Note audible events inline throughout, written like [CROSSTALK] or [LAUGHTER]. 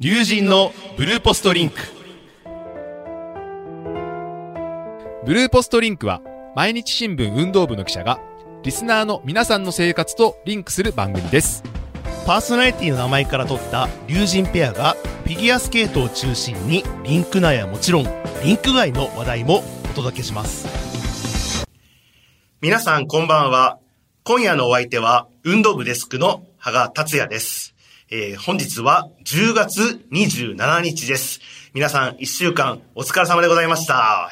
龍神のブルーポストリンク。ブルーポストリンクは毎日新聞運動部の記者がリスナーの皆さんの生活とリンクする番組です。パーソナリティの名前から取った龍神ペアがフィギュアスケートを中心にリンク内はもちろんリンク外の話題もお届けします。皆さんこんばんは。今夜のお相手は運動部デスクの羽賀達也ですえー、本日は10月27日です。皆さん1週間お疲れ様でございました。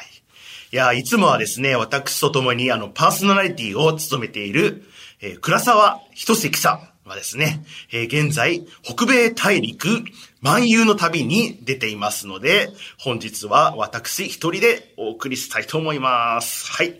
いや、いつもはですね、私と共にあの、パーソナリティを務めている、えー、倉沢仁志記者はですね、えー、現在、北米大陸漫遊の旅に出ていますので、本日は私一人でお送りしたいと思います。はい。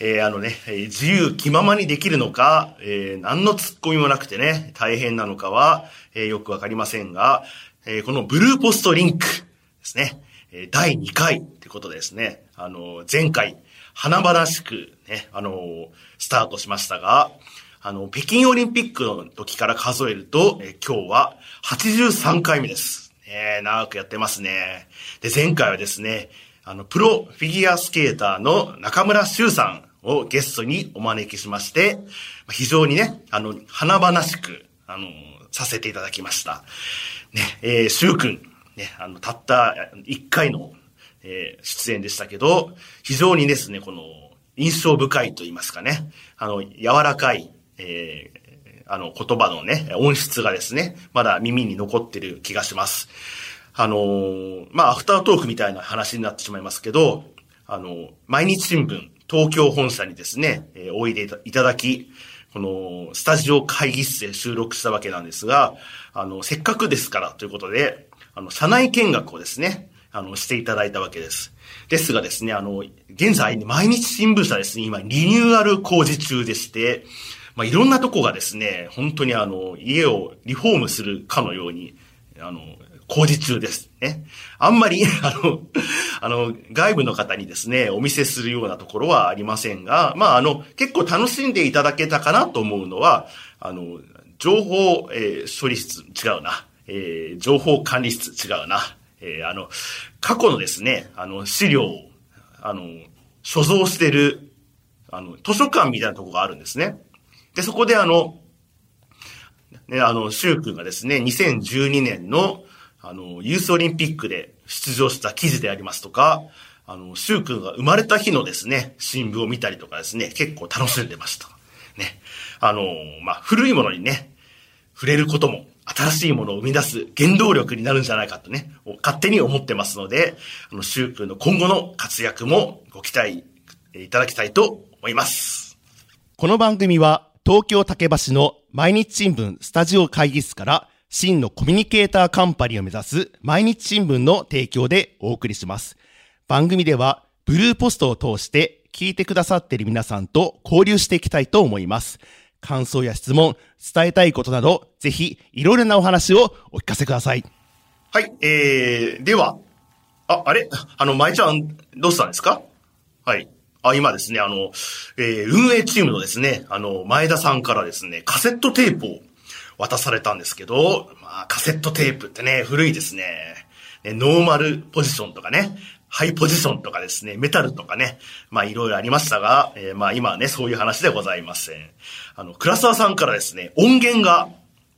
えー、あのね、自由気ままにできるのか、えー、何の突っ込みもなくてね、大変なのかは、えー、よくわかりませんが、えー、このブルーポストリンクですね、え、第2回ってことですね、あの、前回、華々しくね、あの、スタートしましたが、あの、北京オリンピックの時から数えると、え、今日は83回目です。ね、長くやってますね。で、前回はですね、あの、プロフィギュアスケーターの中村修さんをゲストにお招きしまして、非常にね、あの、華々しく、あの、させていただきました。ね、えー、シュウ君、ね、あの、たった1回の、えー、出演でしたけど、非常にですね、この、印象深いと言いますかね、あの、柔らかい、えー、あの、言葉のね、音質がですね、まだ耳に残ってる気がします。あのー、まあ、アフタートークみたいな話になってしまいますけど、あの、毎日新聞、東京本社にですね、えー、おいでいただき、この、スタジオ会議室で収録したわけなんですが、あの、せっかくですからということで、あの、社内見学をですね、あの、していただいたわけです。ですがですね、あの、現在、毎日新聞社ですね、今、リニューアル工事中でして、まあ、いろんなとこがですね、本当にあの、家をリフォームするかのように、あの、工事中ですね。あんまり、あの、あの、外部の方にですね、お見せするようなところはありませんが、まあ、あの、結構楽しんでいただけたかなと思うのは、あの、情報、えー、処理室、違うな。えー、情報管理室、違うな。えー、あの、過去のですね、あの、資料を、あの、所蔵してる、あの、図書館みたいなとこがあるんですね。で、そこであの、ね、あの、シュウ君がですね、2012年の、あの、ユースオリンピックで出場した記事でありますとか、あの、シュウ君が生まれた日のですね、新聞を見たりとかですね、結構楽しんでました。ね。あの、まあ、古いものにね、触れることも、新しいものを生み出す原動力になるんじゃないかとね、勝手に思ってますので、あの、シュウ君の今後の活躍もご期待いただきたいと思います。この番組は、東京竹橋の毎日新聞スタジオ会議室から真のコミュニケーターカンパニーを目指す毎日新聞の提供でお送りします。番組ではブルーポストを通して聞いてくださっている皆さんと交流していきたいと思います。感想や質問、伝えたいことなど、ぜひいろいろなお話をお聞かせください。はい、えー、では、あ、あれ？あの、舞ちゃん、どうしたんですか？はい。あ、今ですね、あの、えー、運営チームのですね、あの、前田さんからですね、カセットテープを渡されたんですけど、まあ、カセットテープってね、古いですね。ねノーマルポジションとかね、ハイポジションとかですね、メタルとかね、まあいろいろありましたが、えー、まあ今はね、そういう話でございません。あの、倉沢さんからですね、音源が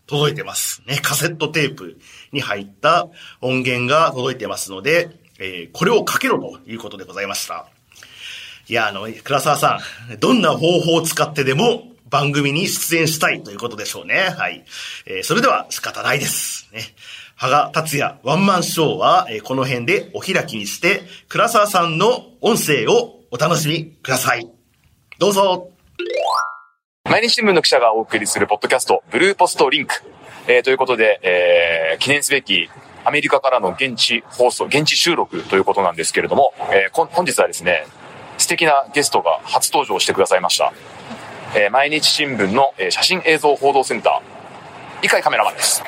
届いてます。ね、カセットテープに入った音源が届いてますので、えー、これをかけろということでございました。いや、あの、倉沢さん、どんな方法を使ってでも番組に出演したいということでしょうね。はい。えー、それでは仕方ないです。ね。羽賀達也ワンマンショーは、えー、この辺でお開きにして、倉沢さんの音声をお楽しみください。どうぞ。毎日新聞の記者がお送りするポッドキャスト、ブルーポストリンク。えー、ということで、えー、記念すべきアメリカからの現地放送、現地収録ということなんですけれども、えー、本日はですね、素敵なゲストが初登場してくださいました。えー、毎日新聞の、えー、写真映像報道センター、伊海カメラマンです。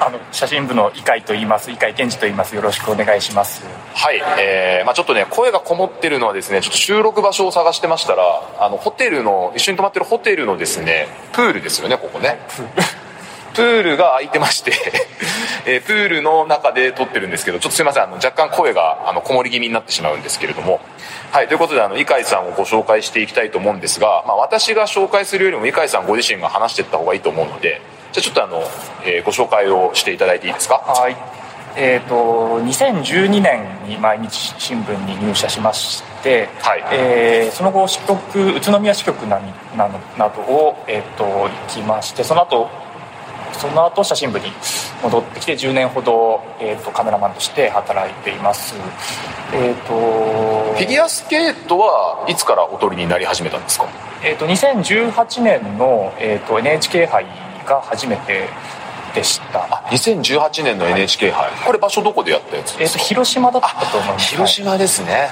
あの写真部の伊海と言います伊海健二と言います。よろしくお願いします。はい、えーまあ、ちょっとね声がこもってるのはですねちょっと収録場所を探してましたらあのホテルの一緒に泊まってるホテルのですねプールですよねここね、ププールが空いてまして、えープールの中で撮ってるんですけど、ちょっとすいません、あの、若干声が、あの、こもり気味になってしまうんですけれども、はい、ということで、あの、イカイさんをご紹介していきたいと思うんですが、まあ、私が紹介するよりも、イカイさんご自身が話していった方がいいと思うので、じゃあちょっとあの、えーご紹介をしていただいていいですか？はい。えっ、と、2012年に毎日新聞に入社しまして、はい。えーその後支局、宇都宮支局ななのなどを、えっ、と、行きまして、その後、その後写真部に戻ってきて10年ほど、えー、とカメラマンとして働いています。えっ、とフィギュアスケートはいつからお撮りになり始めたんですか？えー、と2018年の、えー、と NHK 杯が初めてでした。あ2018年の NHK 杯、これ場所どこでやったやつえー、とですか、広島だったと思います。広島ですね。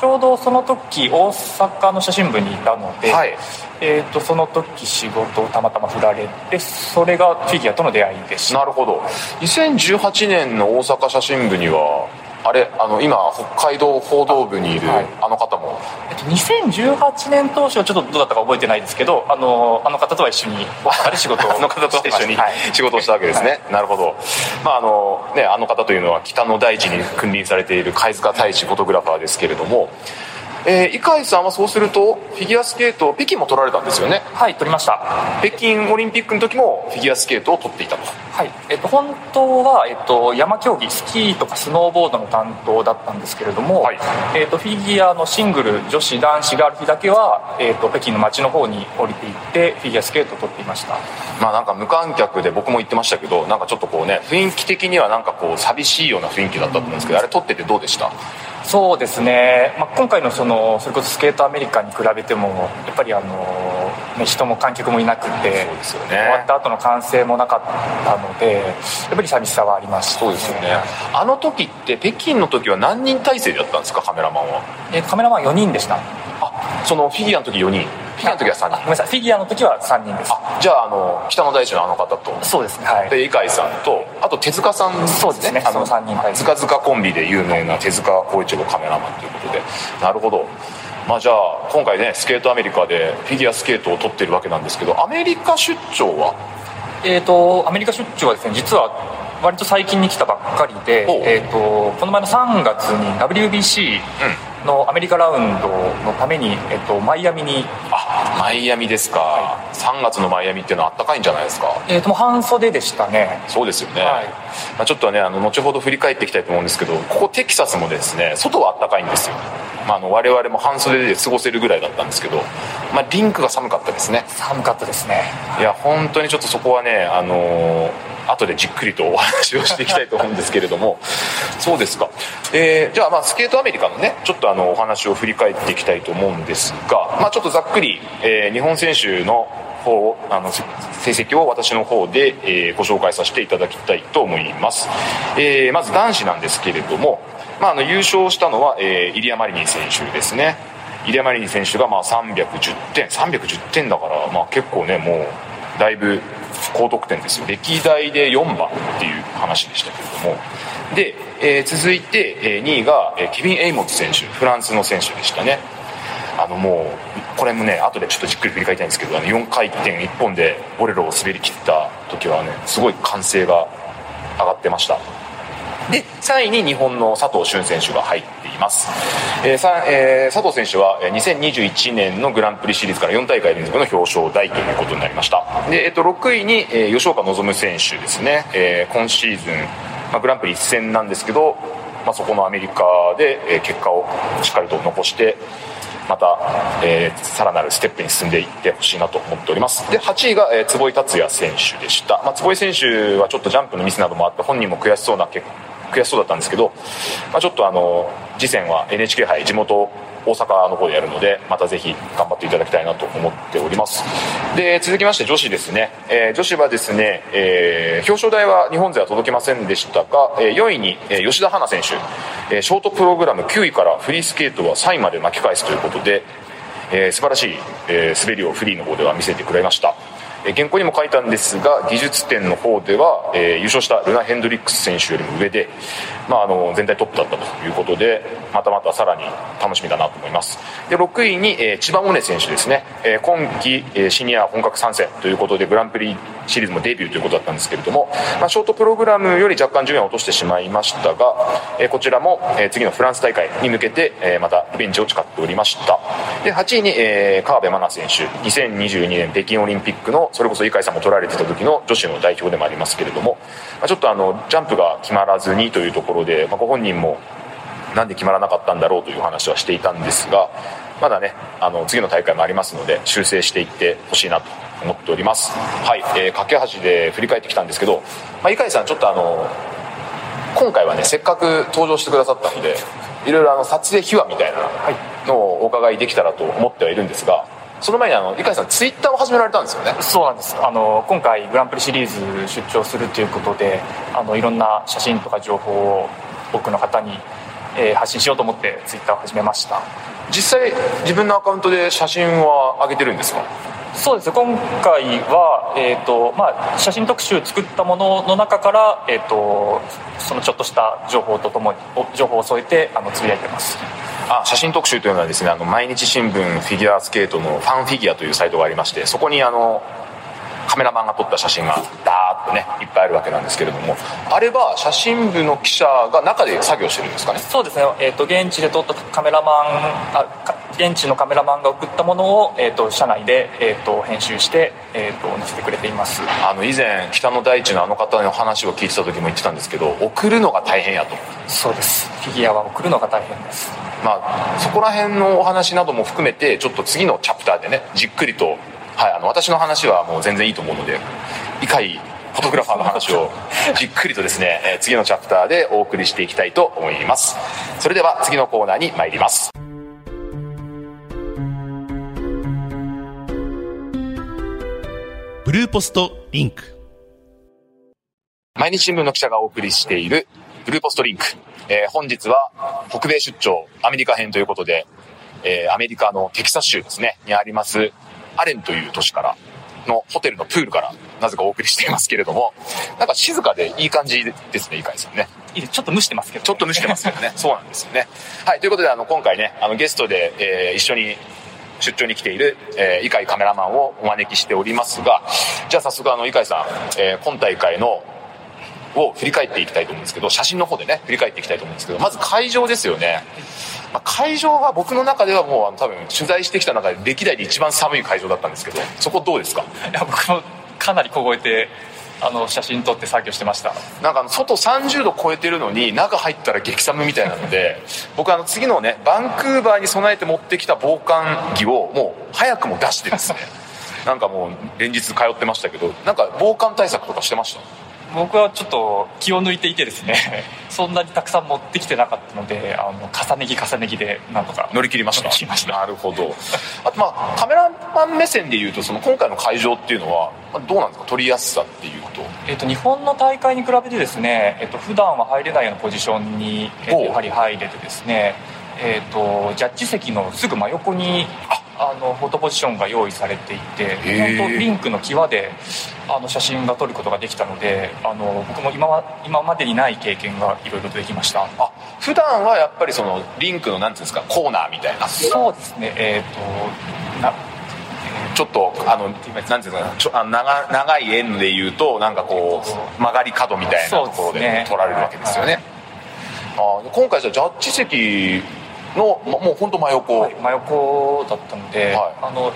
ちょうどその時大阪の写真部にいたので、はい。えー、とその時仕事をたまたま振られてそれがフィギュアとの出会いでした。なるほど。2018年の大阪写真部にはあれあの今北海道報道部にいるあはい。あの方も。えっと2018年当初はちょっとどうだったか覚えてないですけどあのあの方とは一緒に大阪で仕事を [LAUGHS] あの方と一緒にはい。仕事をしたわけですね、なるほど、まああのね、あの方というのは北の大地に君臨されている貝塚太一フォトグラファーですけれども、えー、伊海さんはそうするとフィギュアスケート北京も撮られたんですよね？はい撮りました。北京オリンピックの時もフィギュアスケートを撮っていたと。はいえっと、本当は、えっと、山競技スキーとかスノーボードの担当だったんですけれども、はい。えっと、フィギュアのシングル女子男子がある日だけは、えっと、北京の街の方に降りていってフィギュアスケートを撮っていました。まあなんか無観客で僕も言ってましたけどなんかちょっとこうね雰囲気的にはなんかこう寂しいような雰囲気だったと思うんですけどあれ撮っててどうでした？そうですね、まあ、今回のそのそれこそスケートアメリカに比べてもやっぱりあの、ね、人も観客もいなくてそうですよね。終わった後の歓声もなかったのでやっぱり寂しさはありました、そうですよね。あの時って北京の時は何人体制でやったんですかカメラマンは？えカメラマン4人でした。あそのフィギュアの時4人。フィギュアの時は3人あごめんなさい。フィギュアの時は3人です。あじゃああの北の大地のあの方と。そうですねはい。で伊海さんとあと手塚さんそうですね。あのその三人はい塚塚コンビで有名な手塚浩一郎カメラマンということで。なるほど。まあじゃあ今回ねスケートアメリカでフィギュアスケートを撮ってるわけなんですけどアメリカ出張は？えー、とアメリカ出張はですね実は割と最近に来たばっかりで、えー、とこの前の3月に WBC のアメリカラウンドのために、えー、とマイアミに、あマイアミですか、3月のマイアミっていうのはあったかいんじゃないですか。えー、と半袖でしたね。そうですよね、はい。まあ、ちょっとねあの後ほど振り返っていきたいと思うんですけどここテキサスもですね外は暖かいんですよ、まあ、あの我々も半袖で過ごせるぐらいだったんですけど、まあ、リンクが寒かったですね。寒かったですね。いや本当にちょっとそこはねあのー後でじっくりとお話をしていきたいと思うんですけれども。そうですか、えーじゃあまあスケートアメリカのねちょっとあのお話を振り返っていきたいと思うんですが、まあ、ちょっとざっくり、えー日本選手の方あの成績を私の方で、えーご紹介させていただきたいと思います、えーまず男子なんですけれども、まあ、あの優勝したのは、えーイリア・マリニン選手ですね。イリア・マリニン選手がまあ310点310点だから、まあ、結構ねもうだいぶ高得点ですよ。歴代で4番っていう話でしたけれども。で、えー続いて、え2位が、えケビン・エイモッツ選手。フランスの選手でしたね。あのもうこれもね後でちょっとじっくり振り返りたいんですけどあの4回転1本でボレロを滑り切った時はねすごい歓声が上がってました。[LAUGHS] で3位に日本の佐藤俊選手が入っています、えーさえー佐藤選手は2021年のグランプリシリーズから4大会連続の表彰台ということになりました。で、えっと6位に、えー吉岡希選手ですね、えー今シーズン、まあ、グランプリ一戦なんですけど、まあ、そこのアメリカで、えー結果をしっかりと残してまた、えーさらなるステップに進んでいってほしいなと思っております。で8位が、えー坪井達也選手でした、まあ、坪井選手はちょっとジャンプのミスなどもあって本人も悔しそうな結果悔しそうだったんですけど、まあ、ちょっとあの次戦は NHK 杯地元大阪の方でやるのでまたぜひ頑張っていただきたいなと思っております。で続きまして女子ですね、えー女子はですね、えー表彰台は日本勢は届きませんでしたが、えー4位に、え吉田花選手、えショートプログラム9位からフリースケートは3位まで巻き返すということで、えー素晴らしい、え滑りをフリーの方では見せてくれました。え原稿にも書いたんですが技術点の方では、えー優勝したルナ・ヘンドリックス選手よりも上でまあ、あの全体トップだったということでまたまたさらに楽しみだなと思います。で6位に、えー千葉百音選手ですね、えー今季、えーシニア本格参戦ということでグランプリシリーズもデビューということだったんですけれども、まあ、ショートプログラムより若干順位を落としてしまいましたが、えーこちらも、えー次のフランス大会に向けて、えーまたベンチを誓っておりました。で8位に、えー川辺愛菜選手。2022年北京オリンピックのそれこそ井海さんも取られてた時の女子の代表でもありますけれども、まあ、ちょっとあのジャンプが決まらずにというところで、まあ、ご本人もなんで決まらなかったんだろうという話はしていたんですがまだねあの次の大会もありますので修正していってほしいなと思っております。はい、えー架け橋で振り返ってきたんですけど、まあ、井海さんちょっとあの今回はねせっかく登場してくださったのでいろいろあの撮影秘話みたいなのをお伺いできたらと思ってはいるんですがその前にあの井海さんツイッターを始められたんですよね？そうなんです。あの今回グランプリシリーズ出張するということであのいろんな写真とか情報を多くの方に、えー発信しようと思ってツイッターを始めました。実際自分のアカウントで写真は上げてるんですか？そうです。ね今回は、えーとまあ、写真特集作ったものの中から、えー、とそのちょっとした情報とともにお情報を添えてあのつぶやいてますあ写真特集というのはですねあの毎日新聞フィギュアスケートのファンフィギュアというサイトがありましてそこにあのカメラマンが撮った写真がダーッとねいっぱいあるわけなんですけれどもあれは写真部の記者が中で作業してるんですかね？そうですね、えー、と現地で撮ったカメラマンあか現地のカメラマンが送ったものを、えー、と社内で、えー、と編集して、えー、と載せてくれています。あの以前北の大地のあの方の話を聞いてた時も言ってたんですけど送るのが大変やと。そうです。フィギュアは送るのが大変です。まあそこら辺のお話なども含めてちょっと次のチャプターでねじっくりと、はい、あの私の話はもう全然いいと思うので以下フォトグラファーの話をじっくりとですね、えー次のチャプターでお送りしていきたいと思います。それでは次のコーナーに参ります。ブルーポストリンク。毎日新聞の記者がお送りしているブルーポストリンク、えー本日は北米出張アメリカ編ということで、えーアメリカのテキサス州ですねにありますアレンという都市からのホテルのプールからなぜかお送りしていますけれどもなんか静かでいい感じですね井海さんね。いいですちょっと蒸してますけどちょっと蒸してますよね。[LAUGHS] そうなんですよね。はいということであの今回ねあのゲストで、えー一緒に出張に来ている、えー、井海カメラマンをお招きしておりますがじゃあ早速あの井海さん、えー今大会のを振り返っていきたいと思うんですけど写真の方でね振り返っていきたいと思うんですけどまず会場ですよね、まあ、会場は僕の中ではもうあの多分取材してきた中で歴代で一番寒い会場だったんですけどそこどうですか？いや僕もかなり凍えてあの写真撮って作業してました。なんか外30度超えてるのに中入ったら激寒みたいなので僕あの次のねバンクーバーに備えて持ってきた防寒着をもう早くも出してですね。なんかもう連日通ってましたけどなんか防寒対策とかしてました？僕はちょっと気を抜いていてですね [LAUGHS] そんなにたくさん持ってきてなかったのであの重ね着重ね着でなんとか。乗り切りました。乗り切りました。なるほど。あとまあカメラマン目線でいうとその今回の会場っていうのはまあどうなんですか？撮りやすさっていうと。えっと日本の大会に比べてですね、えっと普段は入れないようなポジションに、やはり入れてですね、えっとジャッジ席のすぐ真横にあのフォトポジションが用意されていてー。本当リンクの際であの写真が撮ることができたのであの僕も今は今までにない経験がいろいろとできました。あ普段はやっぱりそのリンクのなんていうんですかコーナーみたいな。そうですね。えっ、となちょっとあのなんていうんですかちょあ長長い円で言うとなんかこう曲がり角みたいなところでそうですね取られるわけですよね。あー今回じゃあジャッジ席のまもう本当真横、はい真横だったので、はい。あの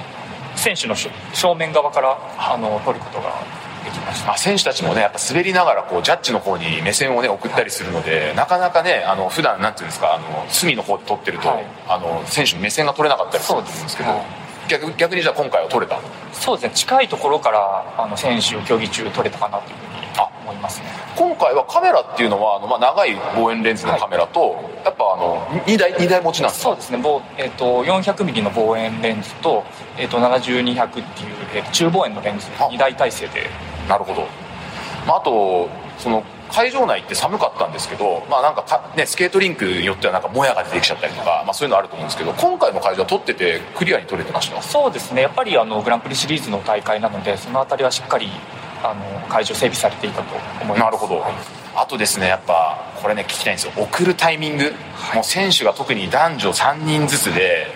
選手のし正面側からあの撮ることができました。あ選手たちもねやっぱ滑りながらこうジャッジの方に目線をね送ったりするのでなかなかねあの普段なんていうんですかあの隅の方で撮ってると、はい。あの選手の目線が取れなかったりすると思うんですけどはい。逆逆にじゃあ今回は撮れたそうですね。近いところからあの選手を競技中撮れたかなというふうに思いますね。今回はカメラっていうのはあの、まあ、長い望遠レンズのカメラと、やっぱあの2台二台持ちなんですか？そうですね。えっと 400mm の望遠レンズと,、えっと70200っていう、えっと中望遠のレンズあ。2台体制で。なるほど、まあ、あとその会場内って寒かったんですけど、まあなんかかね、スケートリンクによってはなんかもやが出てきちゃったりとか、まあ、そういうのあると思うんですけど今回の会場は撮っててクリアに撮れてました？そうですね。やっぱりあのグランプリシリーズの大会なのでその辺りはしっかりあの会場整備されていたと思います。なるほど。はいあとですねやっぱこれね聞きたいんですよ。送るタイミング、もう選手が特に男女3人ずつで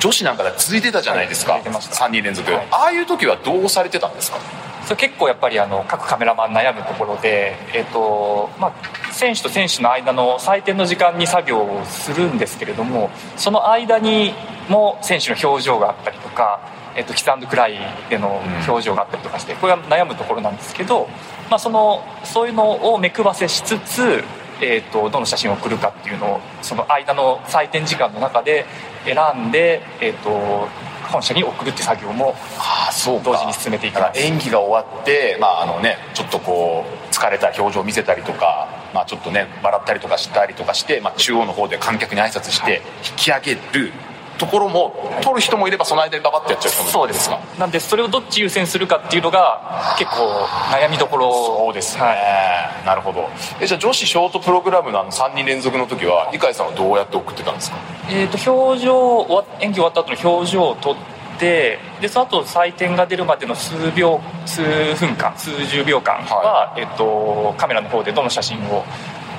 女子なんかで続いてたじゃないですか、はい続いてました。3人連続、はい。ああいう時はどうされてたんですか？それ結構やっぱりあの各カメラマン悩むところで、えっとまあ、選手と選手の間の採点の時間に作業をするんですけれどもその間にも選手の表情があったりとか、えっと、キスクライでの表情があったりとかしてこれは悩むところなんですけど、まあ、そのそういうのを目配せしつつ、えっと、どの写真を送るかっていうのをその間の採点時間の中で選んで、えっと、本社に送るって作業も同時に進めていきます。演技が終わって、まああのね、ちょっとこう疲れた表情を見せたりとか、まあ、ちょっとね笑ったりとかしたりとかして、まあ、中央の方で観客に挨拶して引き上げるところも撮る人もいればその間にババッとやっちゃう人もいるそうです。かなんでそれをどっち優先するかっていうのが結構悩みどころそうですね、はいなるほど。えじゃあ女子ショートプログラムのあの3人連続の時は理解さんはどうやって送ってたんですか？えー、と表情演技終わった後の表情を撮ってでその後採点が出るまでの数秒数分間数十秒間は、えー、とカメラの方でどの写真を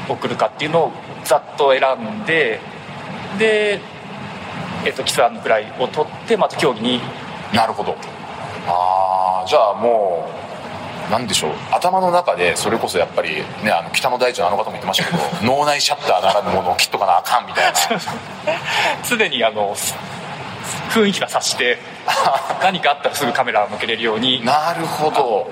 送るかっていうのをざっと選んでで、えー、とキスアンドフライを撮ってまた競技に。なるほど。ああじゃあもうなんでしょう。頭の中でそれこそやっぱりねあの北の大地のあの方も言ってましたけど [LAUGHS] 脳内シャッターならぬものを切っとかなあかんみたいな。[LAUGHS] 常にあの雰囲気が察して [LAUGHS] 何かあったらすぐカメラを向けれるように。なるほど。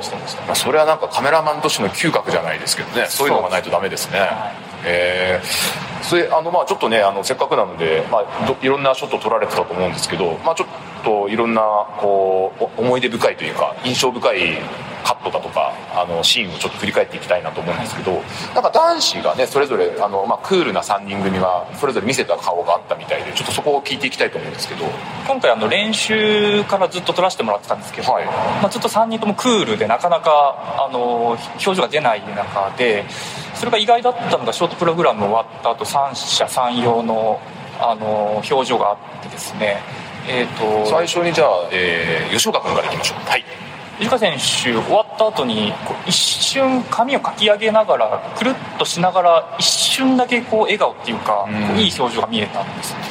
まあそれはなんかカメラマンとしての嗅覚じゃないですけどね。そういうのがないとダメですね。はいえー。それあのまあちょっとねあのせっかくなので、まあ、どいろんなショット撮られてたと思うんですけど、まあ、ちょっといろんなこうお思い出深いというか印象深いカットだとかあのシーンをちょっと振り返っていきたいなと思うんですけど、なんか男子がねそれぞれあの、まあ、クールな3人組はそれぞれ見せた顔があったみたいでちょっとそこを聞いていきたいと思うんですけど。今回あの練習からずっと撮らせてもらってたんですけど、はい。まあ、ずっと3人ともクールでなかなかあの表情が出ない中でそれが意外だったのがショートプログラム終わった後三者三様のあの表情があってですねえー、と最初にじゃあ、えー吉岡君からいきましょう。はい。藤川選手終わった後にこう一瞬髪をかき上げながらくるっとしながら一瞬だけこう笑顔っていうか、うん。いい表情が見えたんですよね。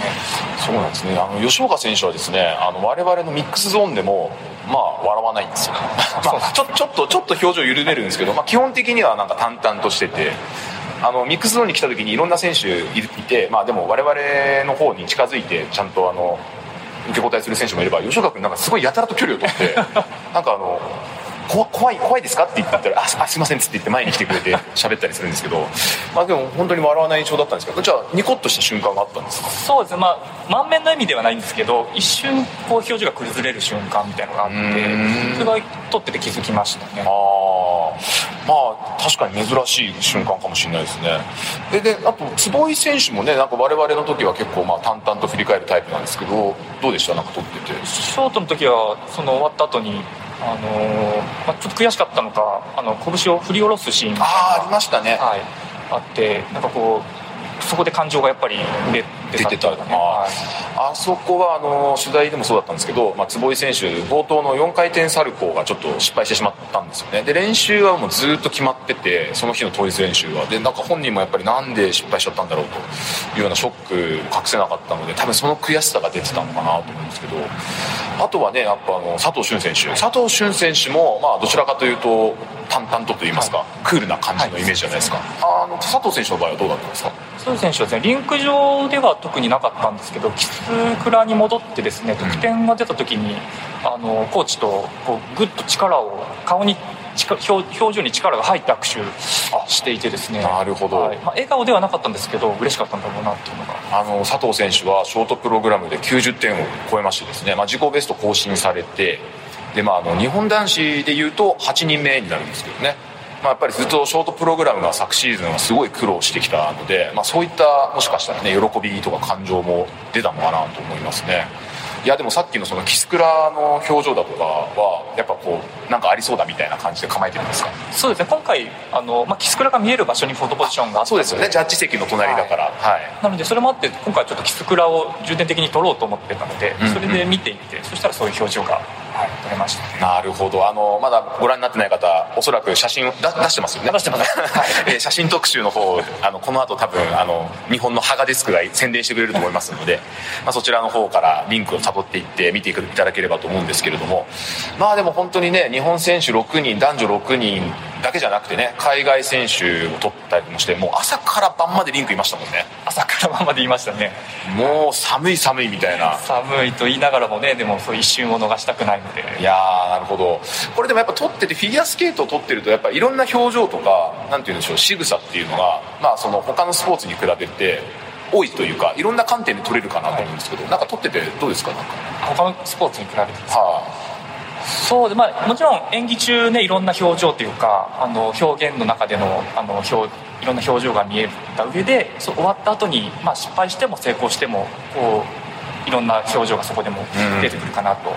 そうなんですね。あの吉岡選手はですねあの我々のミックスゾーンでもまあ笑わないんですよ、[LAUGHS] まあ、ちょちょっとちょっと表情緩めるんですけど、まあ、基本的にはなんか淡々としててあのミックスゾーンに来た時にいろんな選手いいて、まあ、でも我々の方に近づいてちゃんとあの受け答えする選手もいれば吉岡君なんかすごいやたらと距離を取って [LAUGHS] なんかあのこ怖い怖いですか？って言ったら「あすあすいません」っつって言って前に来てくれて喋ったりするんですけど、まあ、でも本当に笑わない印象だったんですけどじゃあニコッとした瞬間があったんですか？そうです。ねまあ満面の笑みではないんですけど一瞬こう表情が崩れる瞬間みたいなのがあってん。それが撮ってて気づきましたね。ああまあ確かに珍しい瞬間かもしれないですね。でであと坪井選手もねなんか我々の時は結構まあ淡々と振り返るタイプなんですけどどうでした？なんか撮ってて。ショートの時はその終わった後にあのーまあ、ちょっと悔しかったのかあの拳を振り下ろすシーンがありましたね。はい、あってなんかこうそこで感情がやっぱり出出てた。はい。あそこはあの取材でもそうだったんですけど、まあ、坪井選手冒頭の4回転サルコーがちょっと失敗してしまったんですよね。で練習はもうずっと決まっててその日の当日練習は。でなんか本人もやっぱりなんで失敗しちゃったんだろうというようなショック隠せなかったので多分その悔しさが出てたのかなと思うんですけど。あとはねやっぱあの佐藤俊選手。佐藤俊選手もまあどちらかというと淡々とと言いますか、クールな感じのイメージじゃないですか、あの佐藤選手の場合はどうだったんですか？選手はですねリンク上では特になかったんですけどキスクラに戻ってですね得点が出た時に、あのコーチとこうグッと力を顔に力表表情に力が入って握手していてですね。なるほど。はい。まあ、笑顔ではなかったんですけど嬉しかったんだろうなっていうのが。あの佐藤選手はショートプログラムで90点を超えましてですね、まあ、自己ベスト更新されてで、まあ、あの日本男子でいうと8人目になるんですけどね、まあ、やっぱりずっとショートプログラムが昨シーズンはすごい苦労してきたので、まあ、そういったもしかしたらね喜びとか感情も出たのかなと思いますね。いやでもさっきのそのキスクラの表情だとかはやっぱこうなんかありそうだみたいな感じで構えてるんですか？そうですね。今回あの、まあ、キスクラが見える場所にフォトポジションがあそうですよね。ジャッジ席の隣だから。はい。なのでそれもあって今回ちょっとキスクラを重点的に撮ろうと思ってたのでうんうん。それで見ていてそしたらそういう表情がはい、撮れましたねなるほど。あの、まだご覧になってない方、おそらく写真を出出してますよね。出してますはい [LAUGHS] えー写真特集の方、あの、この後多分、あの、日本のハガデスクが宣伝してくれると思いますので、まあ、そちらの方からリンクを辿っていって見ていただければと思うんですけれども、まあでも本当にね、日本選手6人、男女6人だけじゃなくてね、海外選手を取ったりもして、もう朝から晩までリンクいましたもんね。朝から晩まで言いましたねもう寒い寒いみたいな。寒いと言いながらもねでもそう一瞬を逃したくないのでいやーなるほど。これでもやっぱ撮っててフィギュアスケートを撮ってるとやっぱいろんな表情とかなんて言うんでしょう仕草っていうのがまあその他のスポーツに比べて多いというかいろんな観点で撮れるかなと思うんですけど、なんか撮っててどうですか？なんか。他のスポーツに比べてはそうでまあもちろん演技中ねいろんな表情というかあの表現の中でのあの表いろんな表情が見えた上でそう終わった後にまあ失敗しても成功してもこういろんな表情がそこでも出てくるかなと、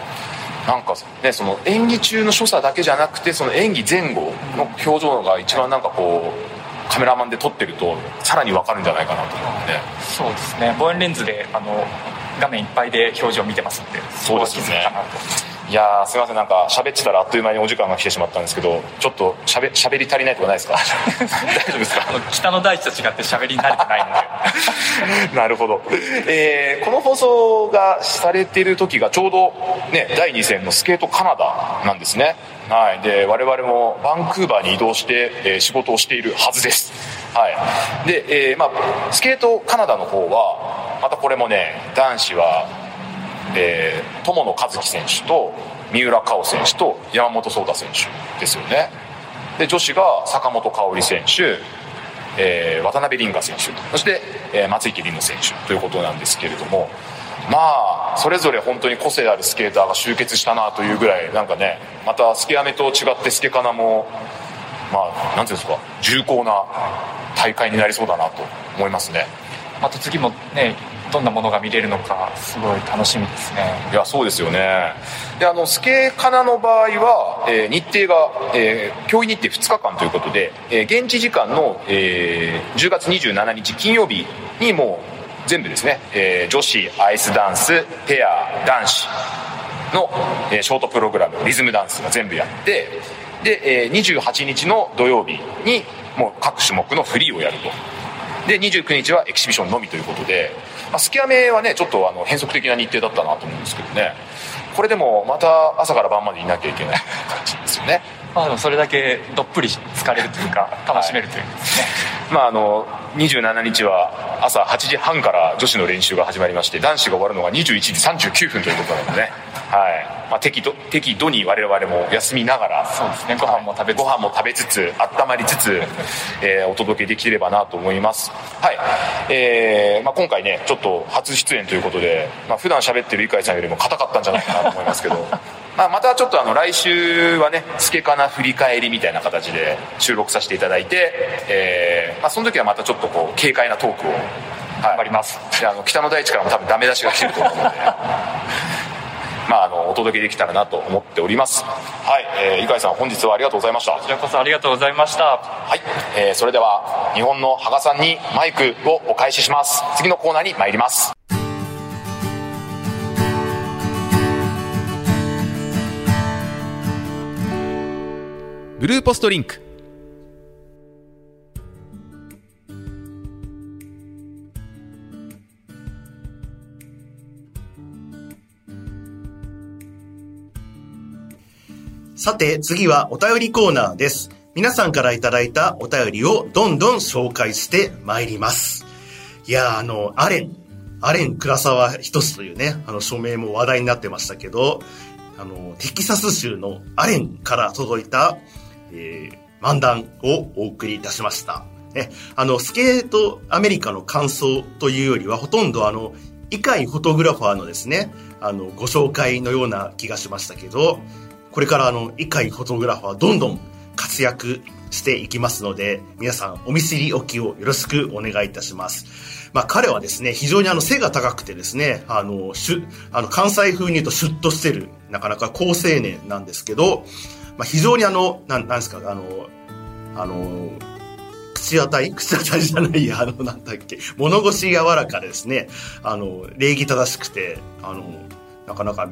なんかねその演技中の所作だけじゃなくてその演技前後の表情が一番なんかこうカメラマンで撮ってるとさらに分かるんじゃないかなと思ってねそうですね。望遠レンズであの画面いっぱいで表情を見てますんでそうですよねいやーすいませんなんか喋ってたらあっという間にお時間が来てしまったんですけどちょっとしゃべ喋り足りないとかないですか？[LAUGHS] 大丈夫ですか？[LAUGHS] あの北の大地と違って喋り慣れてないので。[LAUGHS] なるほど、えーこの放送がされている時がちょうど、ね、第2戦のスケートカナダなんですね、はい、で我々もバンクーバーに移動して、えー仕事をしているはずです、はい。でえーまあ、スケートカナダの方はまたこれもね男子は、えー友野一希選手と三浦佳生選手と山本草太選手ですよね。で女子が坂本花織選手えー渡辺凛香選手そして、えー松生理乃選手ということなんですけれども。まあそれぞれ本当に個性あるスケーターが集結したなというぐらいなんかねまたスケアメと違ってスケカナもまあなんていうんですか重厚な大会になりそうだなと思いますね。また次もねどんなものが見れるのかすごい楽しみですね。いやそうですよね。であのスケカナの場合は、えー日程が、えー競技日程2日間ということで、えー現地時間の、えー10月27日金曜日にもう全部ですね、えー女子アイスダンスペア男子の、えーショートプログラムリズムダンスが全部やってで、えー28日の土曜日にもう各種目のフリーをやると。で29日はエキシビションのみということで、まあ、スキアメはねちょっとあの変則的な日程だったなと思うんですけどね。これでもまた朝から晩までいなきゃいけない感じですよね。まあでもそれだけどっぷり疲れるというか楽しめるというかですね、まああの27日は朝8時半から女子の練習が始まりまして男子が終わるのが21時39分ということなのでね、はいまあ、適度適度に我々も休みながらそうですね。ご飯も食べつつご飯も食べつつ温まりつつ、[LAUGHS] えーお届けできればなと思います。はい、えーまあ、今回ねちょっと初出演ということで、まあ普段喋ってる井海さんよりも硬かったんじゃないかなと思いますけど。[LAUGHS] まあまたちょっとあの来週はねスケカナ振り返りみたいな形で収録させていただいて、えーまあ、その時はまたちょっとこう軽快なトークを。頑張ります。であの北の大地からも多分ダメ出しが来てると思うので [LAUGHS] まああのお届けできたらなと思っております。はい、えー、井海さん本日はありがとうございました。こちらこそありがとうございました。はい、えーそれでは日本の羽賀さんにマイクをお返しします。次のコーナーに参ります。ブルーポストリンクさて、次はお便りコーナーです。皆さんからいただいたお便りをどんどん紹介してまいります。いや、あの、アレン、アレン倉沢一つというね、あの、署名も話題になってましたけど、あの、テキサス州のアレンから届いた、えー、漫談をお送りいたしました。ね、あの、スケートアメリカの感想というよりは、ほとんどあの、異界フォトグラファーのですね、あの、ご紹介のような気がしましたけど、これからあの、異界フォトグラファーどんどん活躍していきますので、皆さんお見知りおきをよろしくお願いいたします。まあ彼はですね、非常にあの背が高くてですね、あの、しゅ、あの関西風に言うとシュッとしてる、なかなか高青年なんですけど、まあ非常にあの、なん、なんですか、あの、あの、口当たり？[LAUGHS] 口当たりじゃないや、あの、なんだっけ、物腰柔らかですね、あの、礼儀正しくて、あの、なかなか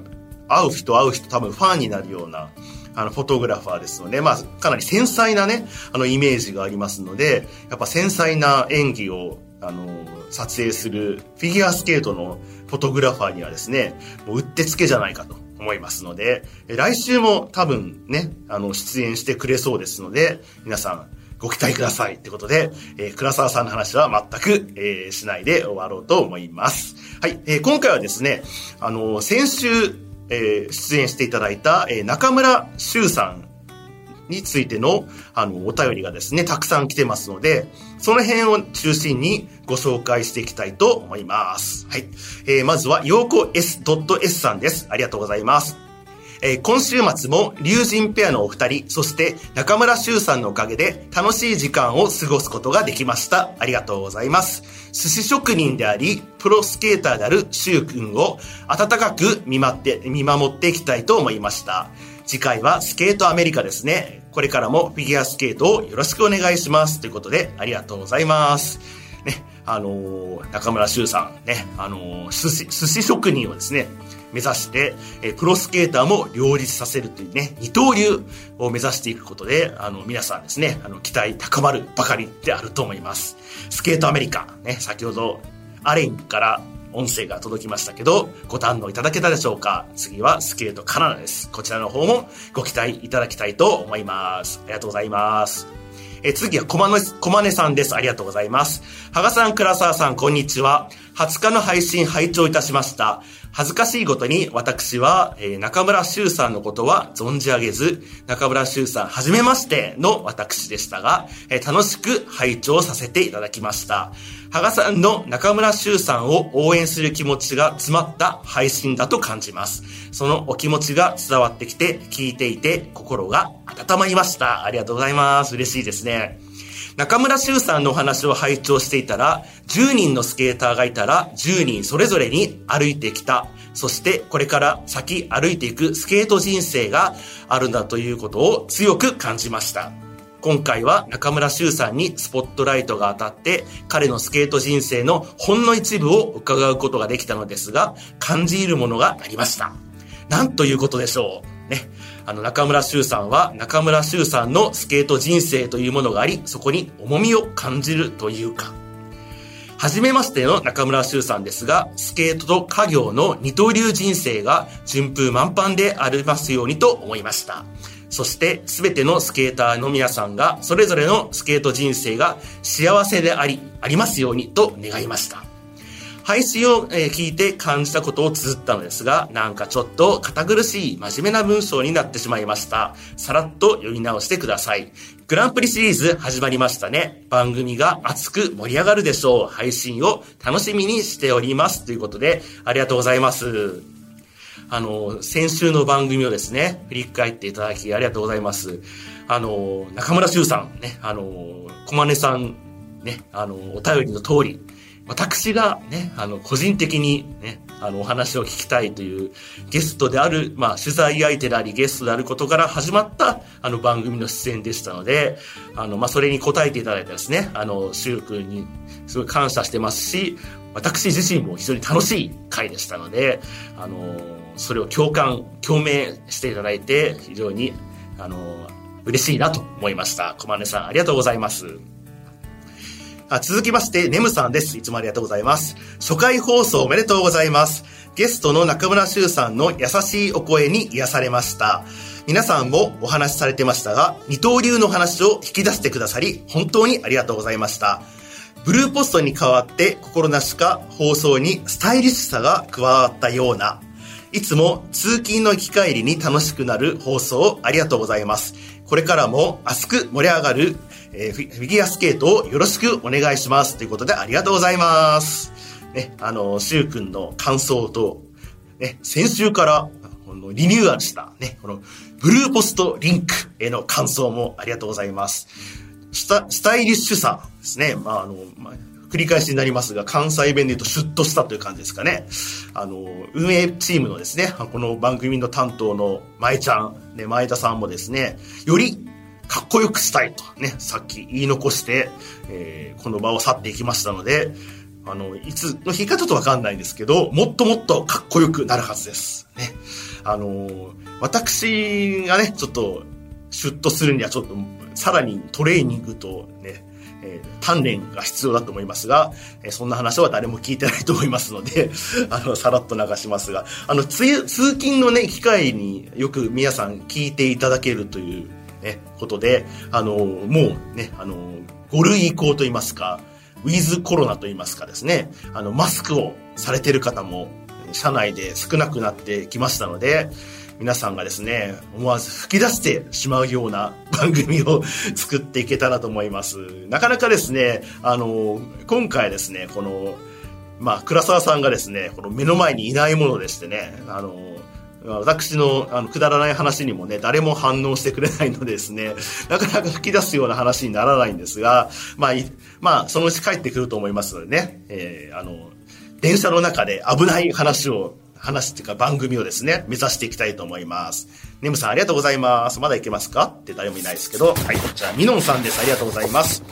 会う人会う人多分ファンになるような、あの、フォトグラファーですので、まあ、かなり繊細なね、あの、イメージがありますので、やっぱ繊細な演技を、あの、撮影するフィギュアスケートのフォトグラファーにはですね、もううってつけじゃないかと思いますので、来週も多分ね、あの、出演してくれそうですので、皆さん、ご期待くださいってことで、えー、倉沢さんの話は全く、えー、しないで終わろうと思います。はい、えー、今回はですね、あの、先週、えー、出演していただいた、えー、中村修さんについての、あの、お便りがですね、たくさん来てますので、その辺を中心にご紹介していきたいと思います。はい。えー、まずは、ようこ S.S さんです。ありがとうございます。えー、今週末も龍神ペアのお二人、そして中村修さんのおかげで楽しい時間を過ごすことができました。ありがとうございます。寿司職人であり、プロスケーターである修君を温かく見守って、見守っていきたいと思いました。次回はスケートアメリカですね。これからもフィギュアスケートをよろしくお願いします。ということで、ありがとうございます。ね、あの、中村修さん、ね、あの、寿司、寿司職人をですね、目指して、えプロスケーターも両立させるというね、二刀流を目指していくことで、あの、皆さんですね、あの、期待高まるばかりであると思います。スケートアメリカ、ね、先ほど、アレンから音声が届きましたけど、ご堪能いただけたでしょうか？次はスケートカナダです。こちらの方もご期待いただきたいと思います。ありがとうございます。え次は小金、小金さんです。ありがとうございます。羽賀さん、倉沢さん、こんにちは。20日の配信拝聴いたしました。恥ずかしいことに私は、えー、中村修さんのことは存じ上げず、中村修さんはじめましての私でしたが、えー、楽しく拝聴させていただきました。羽賀さんの中村修さんを応援する気持ちが詰まった配信だと感じます。そのお気持ちが伝わってきて、聞いていて心が温まりました。ありがとうございます。嬉しいですね。中村修さんのお話を拝聴していたら、10人のスケーターがいたら、10人それぞれに歩いてきた。そしてこれから先歩いていくスケート人生があるんだということを強く感じました。今回は中村修さんにスポットライトが当たって彼のスケート人生のほんの一部を伺うことができたのですが感じるものがありました。なんということでしょう。ね。あの、中村修さんは、中村修さんのスケート人生というものがあり、そこに重みを感じるというか、はじめましての中村修さんですが、スケートと家業の二刀流人生が順風満帆でありますようにと思いました。そして、すべてのスケーターの皆さんが、それぞれのスケート人生が幸せであり、ありますようにと願いました。配信を聞いて感じたことを綴ったのですが、なんかちょっと堅苦しい真面目な文章になってしまいました。さらっと読み直してください。グランプリシリーズ始まりましたね。番組が熱く盛り上がるでしょう。配信を楽しみにしております。ということで、ありがとうございます。あの、先週の番組をですね、振り返っていただきありがとうございます。あの、中村修さん、ね、あの、小金さん、ね、あの、お便りの通り、私がね、あの、個人的にね、あの、お話を聞きたいというゲストである、まあ、取材相手でありゲストであることから始まった、あの、番組の出演でしたので、あの、まあ、それに答えていただいたですね、あの、修君にすごい感謝してますし、私自身も非常に楽しい回でしたので、あの、それを共感、共鳴していただいて、非常に、あの、嬉しいなと思いました。小金さん、ありがとうございます。あ続きまして、ネムさんです。いつもありがとうございます。初回放送おめでとうございます。ゲストの中村修さんの優しいお声に癒されました。皆さんもお話しされてましたが、二刀流の話を引き出してくださり、本当にありがとうございました。ブルーポストに代わって心なしか放送にスタイリッシュさが加わったような、いつも通勤の行き帰りに楽しくなる放送をありがとうございます。これからも熱く盛り上がるえー、フィギュアスケートをよろしくお願いします。ということでありがとうございます。ね、あの、シュウ君の感想と、ね、先週から、このリニューアルした、ね、この、ブルーポストリンクへの感想もありがとうございます。スタ、スタイリッシュさですね。まあ、あの、まあ、繰り返しになりますが、関西弁で言うとシュッとしたという感じですかね。あの、運営チームのですね、この番組の担当の前ちゃん、ね、前田さんもですね、よりかっこよくしたいとね、さっき言い残して、えー、この場を去っていきましたので、あの、いつの日かちょっとわかんないんですけど、もっともっとかっこよくなるはずです。ね。あの、私がね、ちょっと、シュッとするにはちょっと、さらにトレーニングとね、えー、鍛錬が必要だと思いますが、えー、そんな話は誰も聞いてないと思いますので、[LAUGHS] あの、さらっと流しますが、あの、通勤のね、機会によく皆さん聞いていただけるというね、ことで、あの、もうね、あの、5類移行といいますか、ウィズコロナといいますかですね、あの、マスクをされてる方も、社内で少なくなってきましたので、皆さんがですね、思わず吹き出してしまうような [LAUGHS] 番組を作っていけたらと思います。なかなかですね、あの、今回ですね、この、まあ、倉沢さんがですね、この目の前にいないものでしてね、あの、私のあのくだらない話にもね、誰も反応してくれないのでですね、なかなか吹き出すような話にならないんですが、まあ、まあ、そのうち帰ってくると思いますのでね、えー、あの、電車の中で危ない話を、話っていうか番組をですね、目指していきたいと思います。ネムさんありがとうございます。まだいけますか？って誰もいないですけど、はい。じゃあ、ミノンさんです。ありがとうございます。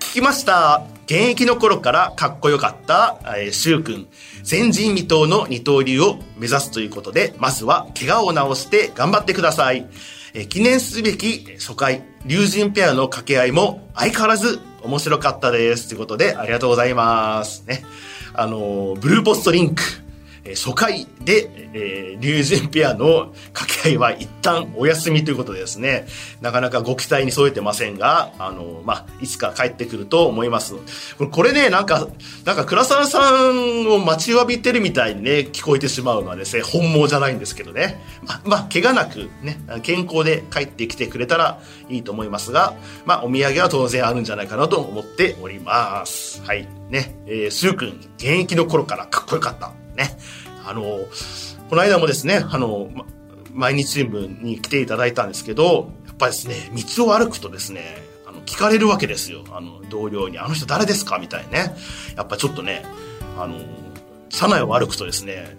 聞きました。現役の頃からかっこよかった、えー、シュウ君。前人未到の二刀流を目指すということで、まずは怪我を治して頑張ってください。えー、記念すべき初回、竜神ペアの掛け合いも相変わらず面白かったです。ということで、ありがとうございます。ね。あのー、ブルーポストリンク。初回で、えー、竜神ペアの掛け合いは一旦お休みということでですね、なかなかご期待に添えてませんが、あの、まあ、いつか帰ってくると思います。これね、なんか、なんか倉沢さんを待ちわびてるみたいにね、聞こえてしまうのはですね、本望じゃないんですけどね。ま、まあ、怪我なくね、健康で帰ってきてくれたらいいと思いますが、まあ、お土産は当然あるんじゃないかなと思っております。はい。ね、えー、スー君、現役の頃からかっこよかった。ね。あの、この間もですね、あの、毎日新聞に来ていただいたんですけど、やっぱりですね、道を歩くとですね、あの、聞かれるわけですよ。あの、同僚に、あの人誰ですか？みたいね。やっぱちょっとね、あの、車内を歩くとですね、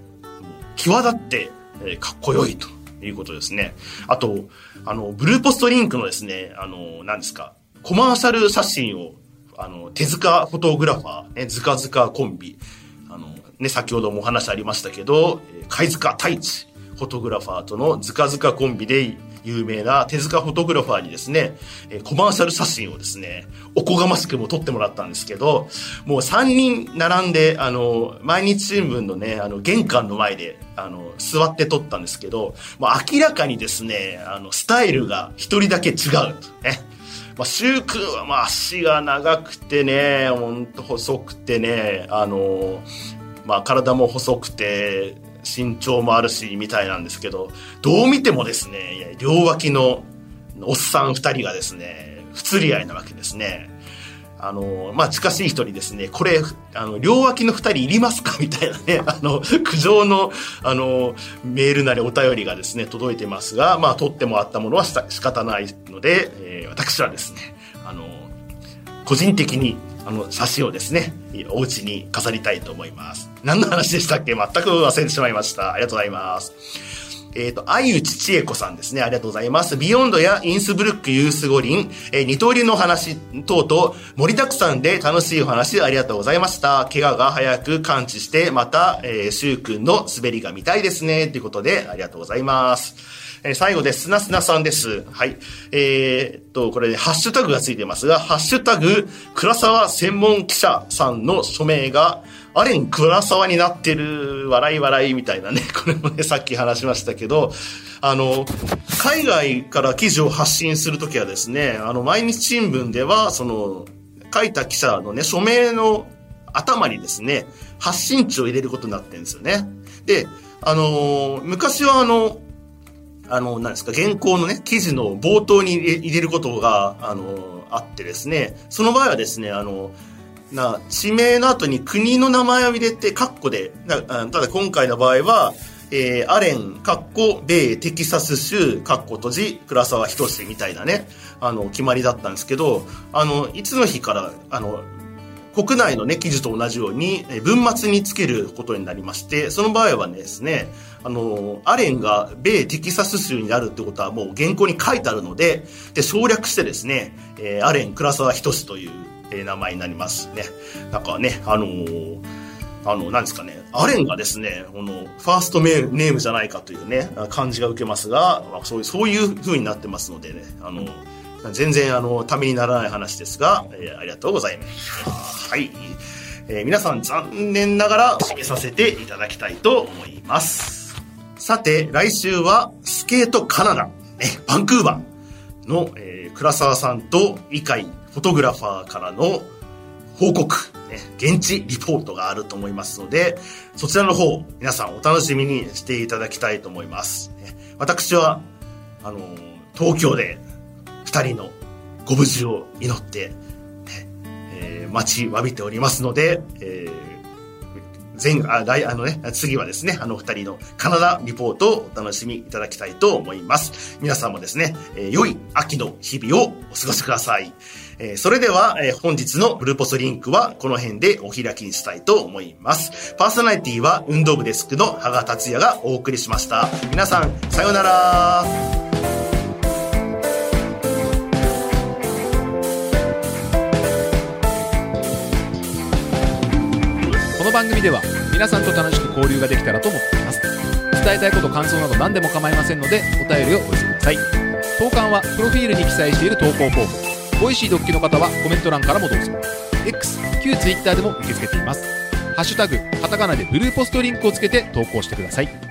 際立って、えー、かっこよいということですね。あと、あの、ブルーポストリンクのですね、あの、何ですか、コマーシャル写真を、あの、手塚フォトグラファー、ね、ずかずかコンビ、ね、先ほどもお話ありましたけど、貝塚太一フォトグラファーとのずかずかコンビで有名な手塚フォトグラファーにですね、コマーシャル写真をですね、おこがましくも撮ってもらったんですけど、もう3人並んで、あの、毎日新聞のね、あの、玄関の前で、あの、座って撮ったんですけど、もう明らかにですね、あの、スタイルが一人だけ違うとね。まあ、シュウ君はまあ足が長くてね、ほんと細くてね、あの、まあ、体も細くて身長もあるしみたいなんですけどどう見てもですね両脇のおっさん2人がですね不釣り合いなわけですね。あの、まあ、近しい人にですね、これ、あの、両脇の二人いりますか？みたいなね、[LAUGHS] あの、苦情の、あの、メールなりお便りがですね、届いてますが、まあ、取ってもらったものは仕方ないので、えー、私はですね、あの、個人的にあの、写真をですね、お家に飾りたいと思います。何の話でしたっけ？全く忘れてしまいました。ありがとうございます。えっ、ー、と、あゆちちえこさんですね。ありがとうございます。ビヨンドやインスブルックユース五輪、えー、二刀流の話等々、盛りだくさんで楽しいお話ありがとうございました。怪我が早く完治して、また、えー、しゅうくんの滑りが見たいですね。ということで、ありがとうございます。えー、最後です。すなすなさんです。はい。えー、っと、これ、ね、ハッシュタグがついてますが、ハッシュタグ、倉沢専門記者さんの署名が、アレン倉沢になってる、笑い笑いみたいなね、[LAUGHS] これもね、さっき話しましたけど、あの、海外から記事を発信するときはですね、あの、毎日新聞では、その、書いた記者のね、署名の頭にですね、発信地を入れることになってるんですよね。で、あの、昔はあの、あの、何ですか、原稿のね、記事の冒頭に入れることが、あの、あってですね、その場合はですね、あの、な、地名の後に国の名前を入れて、カッコで、ただ今回の場合は、えー、アレン、カッコ、米、テキサス州、カッコ閉じ、倉沢仁みたいなね、あの、決まりだったんですけど、あの、いつの日から、あの、国内のね、記事と同じように、文末につけることになりまして、その場合はですね、あの、アレンが米テキサス州になるってことはもう原稿に書いてあるので、で、省略してですね、えー、アレン倉沢仁というえー名前になりますね。なんかね、あのーあの、なんですかね、アレンがですね、この、ファーストネームじゃないかというね、感じが受けますが、そういう、そういう風になってますのでね、あの、全然、あの、ためにならない話ですが、えーありがとうございます。はい。えー皆さん、残念ながら、締めさせていただきたいと思います。さて、来週は、スケートカナダ、ね、バンクーバーの、えー倉沢さんと、イカイフォトグラファーからの報告、ね、現地リポートがあると思いますので、そちらの方、皆さんお楽しみにしていただきたいと思います。ね私は、あのー東京で二人のご無事を祈って、ねえー待ちわびておりますので、えー前、あ、来、あのね、次はですね、あの二人のカナダリポートをお楽しみいただきたいと思います。皆さんもですね、えー良い秋の日々をお過ごしください。えーそれでは、えー本日のブルーポスリンクはこの辺でお開きにしたいと思います。パーソナリティは運動部デスクの羽賀達也がお送りしました。皆さん、さようなら。では皆さんと楽しく交流ができたらと思っています。伝えたいこと感想など何でも構いませんのでお便りをお寄せください。投函はプロフィールに記載している投稿フォーム。ボイシードッキの方はコメント欄からもどうぞ。X 旧 Twitter でも受け付けています。ハッシュタグカタカナでブルーポストリンクをつけて投稿してください。